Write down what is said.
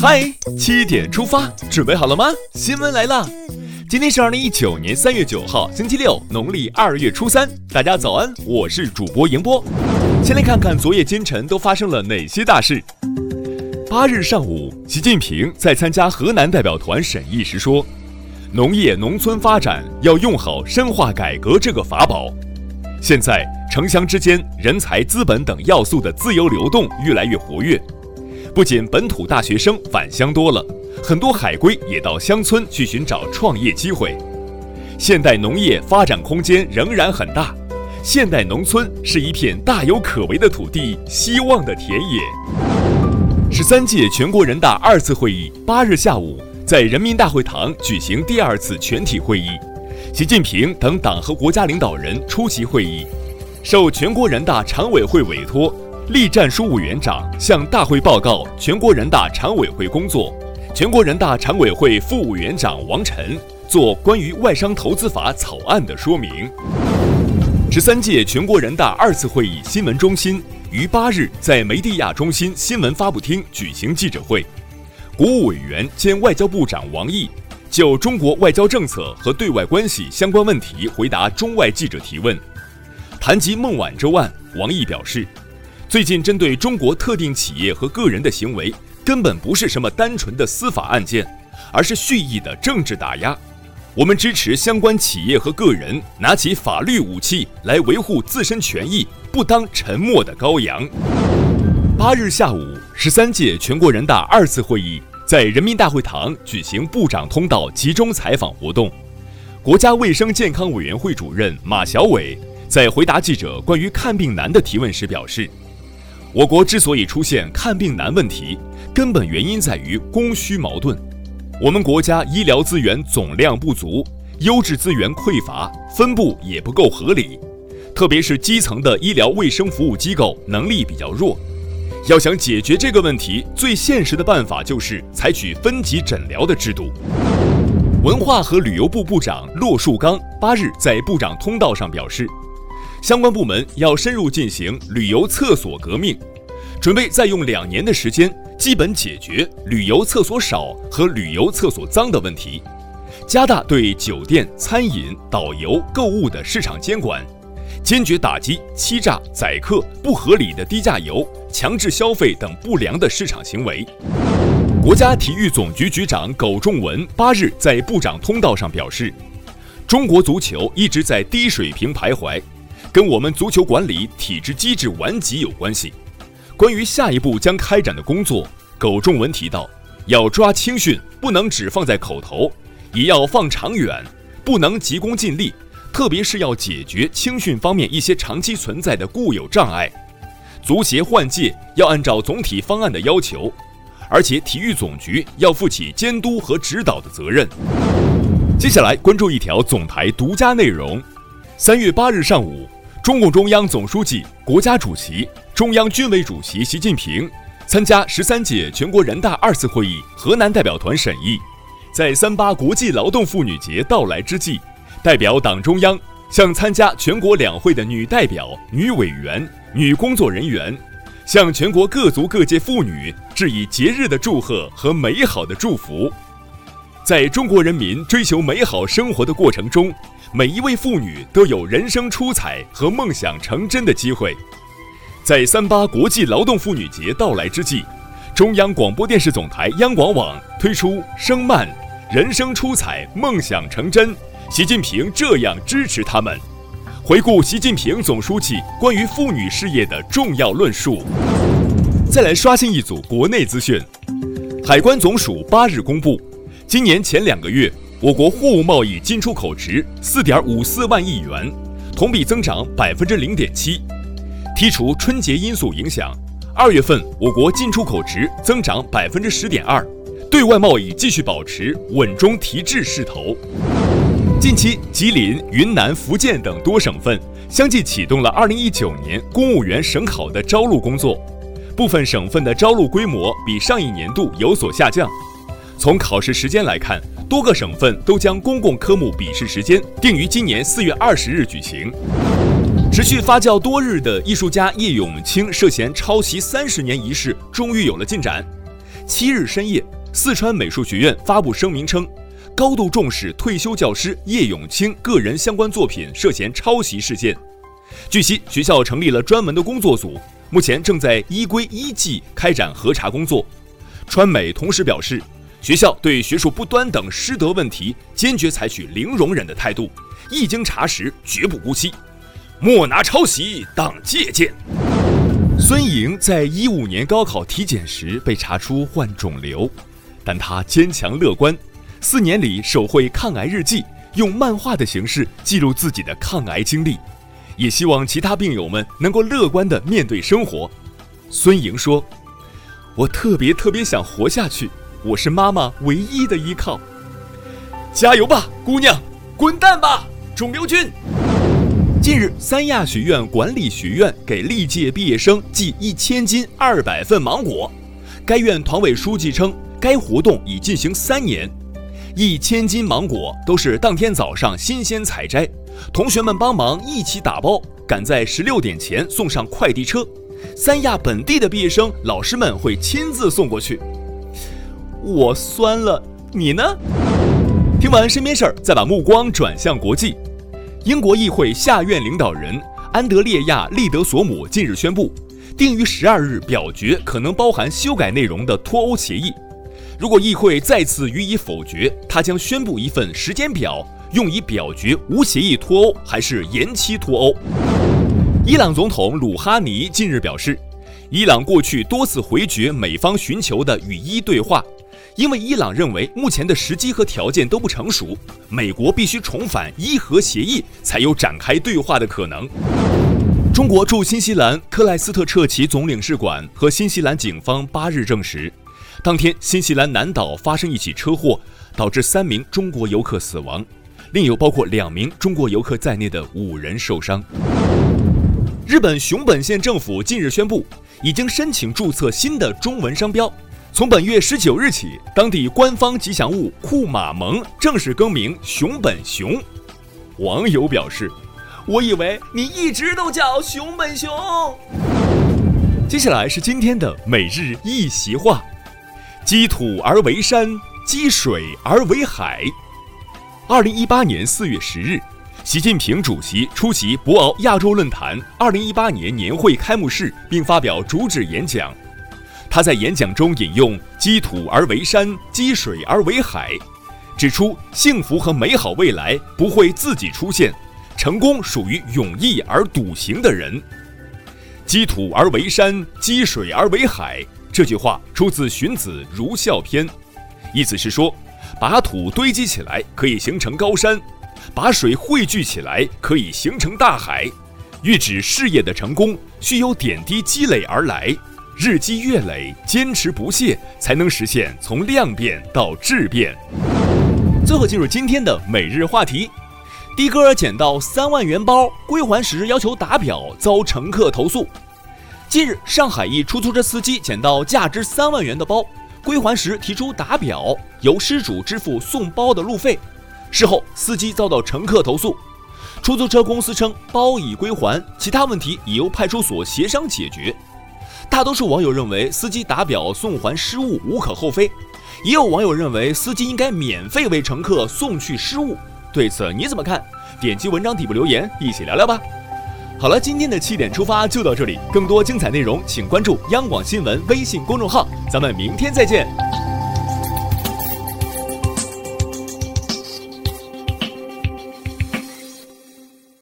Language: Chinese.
嗨，七点出发，准备好了吗？新闻来了，今天是二零一九年三月九号，星期六，农历二月初三。大家早安，我是主播迎波。先来看看昨夜今晨都发生了哪些大事。八日上午，习近平在参加河南代表团审议时说：“农业农村发展要用好深化改革这个法宝。现在城乡之间人才、资本等要素的自由流动越来越活跃。”不仅本土大学生返乡多了，很多海归也到乡村去寻找创业机会。现代农业发展空间仍然很大，现代农村是一片大有可为的土地，希望的田野。十三届全国人大二次会议八日下午在人民大会堂举行第二次全体会议，习近平等党和国家领导人出席会议，受全国人大常委会委托。栗战书委员长向大会报告全国人大常委会工作，全国人大常委会副委员长王晨作关于外商投资法草案的说明。十三届全国人大二次会议新闻中心于八日在梅地亚中心新闻发布厅举行记者会，国务委员兼外交部长王毅就中国外交政策和对外关系相关问题回答中外记者提问。谈及孟晚舟案，王毅表示。最近针对中国特定企业和个人的行为，根本不是什么单纯的司法案件，而是蓄意的政治打压。我们支持相关企业和个人拿起法律武器来维护自身权益，不当沉默的羔羊。八日下午，十三届全国人大二次会议在人民大会堂举行部长通道集中采访活动。国家卫生健康委员会主任马晓伟在回答记者关于看病难的提问时表示。我国之所以出现看病难问题，根本原因在于供需矛盾。我们国家医疗资源总量不足，优质资源匮乏，分布也不够合理，特别是基层的医疗卫生服务机构能力比较弱。要想解决这个问题，最现实的办法就是采取分级诊疗的制度。文化和旅游部部长骆树刚八日在部长通道上表示。相关部门要深入进行旅游厕所革命，准备再用两年的时间，基本解决旅游厕所少和旅游厕所脏的问题，加大对酒店、餐饮、导游、购物的市场监管，坚决打击欺诈、宰客、不合理的低价游、强制消费等不良的市场行为。国家体育总局局长苟仲文八日在部长通道上表示，中国足球一直在低水平徘徊。跟我们足球管理体制机制顽疾有关系。关于下一步将开展的工作，苟仲文提到，要抓青训，不能只放在口头，也要放长远，不能急功近利，特别是要解决青训方面一些长期存在的固有障碍。足协换届要按照总体方案的要求，而且体育总局要负起监督和指导的责任。接下来关注一条总台独家内容：三月八日上午。中共中央总书记、国家主席、中央军委主席习近平参加十三届全国人大二次会议河南代表团审议，在三八国际劳动妇女节到来之际，代表党中央向参加全国两会的女代表、女委员、女工作人员，向全国各族各界妇女致以节日的祝贺和美好的祝福。在中国人民追求美好生活的过程中，每一位妇女都有人生出彩和梦想成真的机会。在三八国际劳动妇女节到来之际，中央广播电视总台央广网推出“声漫，人生出彩，梦想成真”，习近平这样支持他们。回顾习近平总书记关于妇女事业的重要论述。再来刷新一组国内资讯，海关总署八日公布。今年前两个月，我国货物贸易进出口值四点五四万亿元，同比增长百分之零点七。剔除春节因素影响，二月份我国进出口值增长百分之十点二，对外贸易继续保持稳中提质势头。近期，吉林、云南、福建等多省份相继启动了二零一九年公务员省考的招录工作，部分省份的招录规模比上一年度有所下降。从考试时间来看，多个省份都将公共科目笔试时间定于今年四月二十日举行。持续发酵多日的艺术家叶永青涉嫌抄袭三十年一事终于有了进展。七日深夜，四川美术学院发布声明称，高度重视退休教师叶永清个人相关作品涉嫌抄袭事件。据悉，学校成立了专门的工作组，目前正在依规依纪开展核查工作。川美同时表示，学校对学术不端等师德问题坚决采取零容忍的态度，一经查实绝不姑息，莫拿抄袭当借鉴。孙莹在一五年高考体检时被查出患肿瘤，但她坚强乐观，四年里手绘抗癌日记，用漫画的形式记录自己的抗癌经历，也希望其他病友们能够乐观地面对生活。孙莹说。我特别特别想活下去，我是妈妈唯一的依靠。加油吧，姑娘！滚蛋吧，肿瘤君！近日，三亚学院管理学院给历届毕业生寄一千斤二百份芒果。该院团委书记称，该活动已进行三年，一千斤芒果都是当天早上新鲜采摘，同学们帮忙一起打包，赶在十六点前送上快递车。三亚本地的毕业生，老师们会亲自送过去。我酸了，你呢？听完身边事儿，再把目光转向国际。英国议会下院领导人安德烈亚·利德索姆近日宣布，定于十二日表决可能包含修改内容的脱欧协议。如果议会再次予以否决，他将宣布一份时间表，用以表决无协议脱欧还是延期脱欧。伊朗总统鲁哈尼近日表示，伊朗过去多次回绝美方寻求的与伊对话，因为伊朗认为目前的时机和条件都不成熟，美国必须重返伊核协议才有展开对话的可能。中国驻新西兰克莱斯特彻奇总领事馆和新西兰警方八日证实，当天新西兰南岛发生一起车祸，导致三名中国游客死亡，另有包括两名中国游客在内的五人受伤。日本熊本县政府近日宣布，已经申请注册新的中文商标。从本月十九日起，当地官方吉祥物库马蒙正式更名熊本熊。网友表示：“我以为你一直都叫熊本熊。”接下来是今天的每日一席话：积土而为山，积水而为海。二零一八年四月十日。习近平主席出席博鳌亚洲论坛二零一八年年会开幕式，并发表主旨演讲。他在演讲中引用“积土而为山，积水而为海”，指出幸福和美好未来不会自己出现，成功属于勇毅而笃行的人。“积土而为山，积水而为海”这句话出自荀子《儒孝篇》，意思是说，把土堆积起来可以形成高山。把水汇聚起来，可以形成大海。欲指事业的成功，需由点滴积累而来，日积月累，坚持不懈，才能实现从量变到质变。最后进入今天的每日话题：的哥捡到三万元包归还时要求打表，遭乘客投诉。近日，上海一出租车司机捡到价值三万元的包，归还时提出打表，由失主支付送包的路费。事后，司机遭到乘客投诉，出租车公司称包已归还，其他问题已由派出所协商解决。大多数网友认为司机打表送还失误无可厚非，也有网友认为司机应该免费为乘客送去失误。对此你怎么看？点击文章底部留言，一起聊聊吧。好了，今天的七点出发就到这里，更多精彩内容请关注央广新闻微信公众号，咱们明天再见。